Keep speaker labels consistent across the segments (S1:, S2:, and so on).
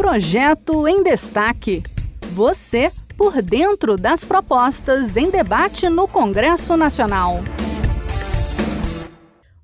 S1: Projeto em Destaque. Você por dentro das propostas em debate no Congresso Nacional.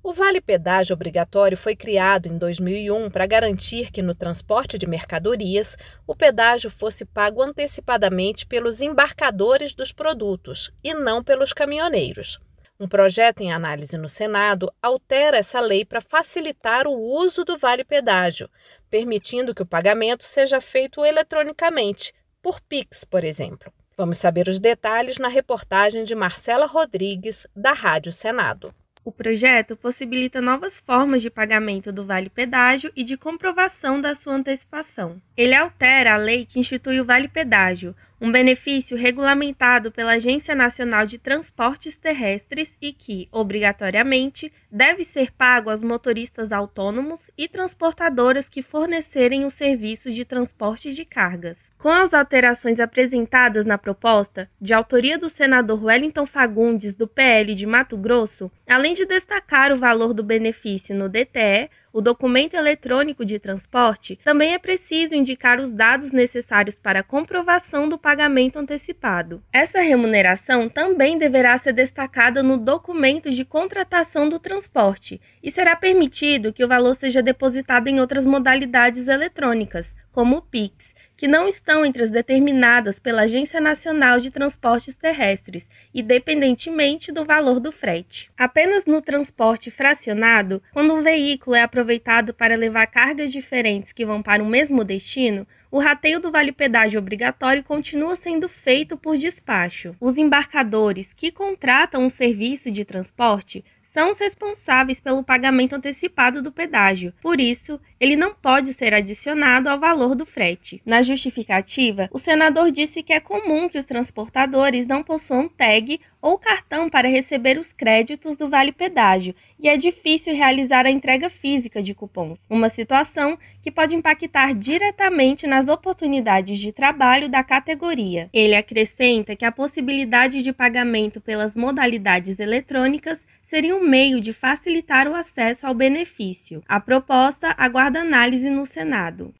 S2: O Vale Pedágio Obrigatório foi criado em 2001 para garantir que no transporte de mercadorias o pedágio fosse pago antecipadamente pelos embarcadores dos produtos e não pelos caminhoneiros. Um projeto em análise no Senado altera essa lei para facilitar o uso do Vale Pedágio, permitindo que o pagamento seja feito eletronicamente, por Pix, por exemplo. Vamos saber os detalhes na reportagem de Marcela Rodrigues, da Rádio Senado.
S3: O projeto possibilita novas formas de pagamento do Vale Pedágio e de comprovação da sua antecipação. Ele altera a lei que institui o Vale Pedágio, um benefício regulamentado pela Agência Nacional de Transportes Terrestres e que, obrigatoriamente, deve ser pago aos motoristas autônomos e transportadoras que fornecerem o serviço de transporte de cargas. Com as alterações apresentadas na proposta, de autoria do senador Wellington Fagundes, do PL de Mato Grosso, além de destacar o valor do benefício no DTE, o documento eletrônico de transporte, também é preciso indicar os dados necessários para a comprovação do pagamento antecipado. Essa remuneração também deverá ser destacada no documento de contratação do transporte e será permitido que o valor seja depositado em outras modalidades eletrônicas, como o PIX que não estão entre as determinadas pela Agência Nacional de Transportes Terrestres, independentemente do valor do frete. Apenas no transporte fracionado, quando um veículo é aproveitado para levar cargas diferentes que vão para o mesmo destino, o rateio do vale pedágio obrigatório continua sendo feito por despacho. Os embarcadores que contratam um serviço de transporte são os responsáveis pelo pagamento antecipado do pedágio. Por isso, ele não pode ser adicionado ao valor do frete. Na justificativa, o senador disse que é comum que os transportadores não possuam tag ou cartão para receber os créditos do vale pedágio e é difícil realizar a entrega física de cupons, uma situação que pode impactar diretamente nas oportunidades de trabalho da categoria. Ele acrescenta que a possibilidade de pagamento pelas modalidades eletrônicas seria um meio de facilitar o acesso ao benefício. A proposta aguarda análise no Senado.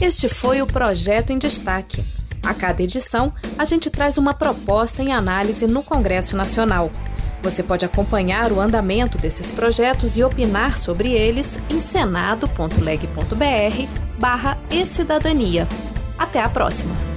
S2: Este foi o projeto em destaque. A cada edição, a gente traz uma proposta em análise no Congresso Nacional. Você pode acompanhar o andamento desses projetos e opinar sobre eles em senado.leg.br barra e cidadania. Até a próxima!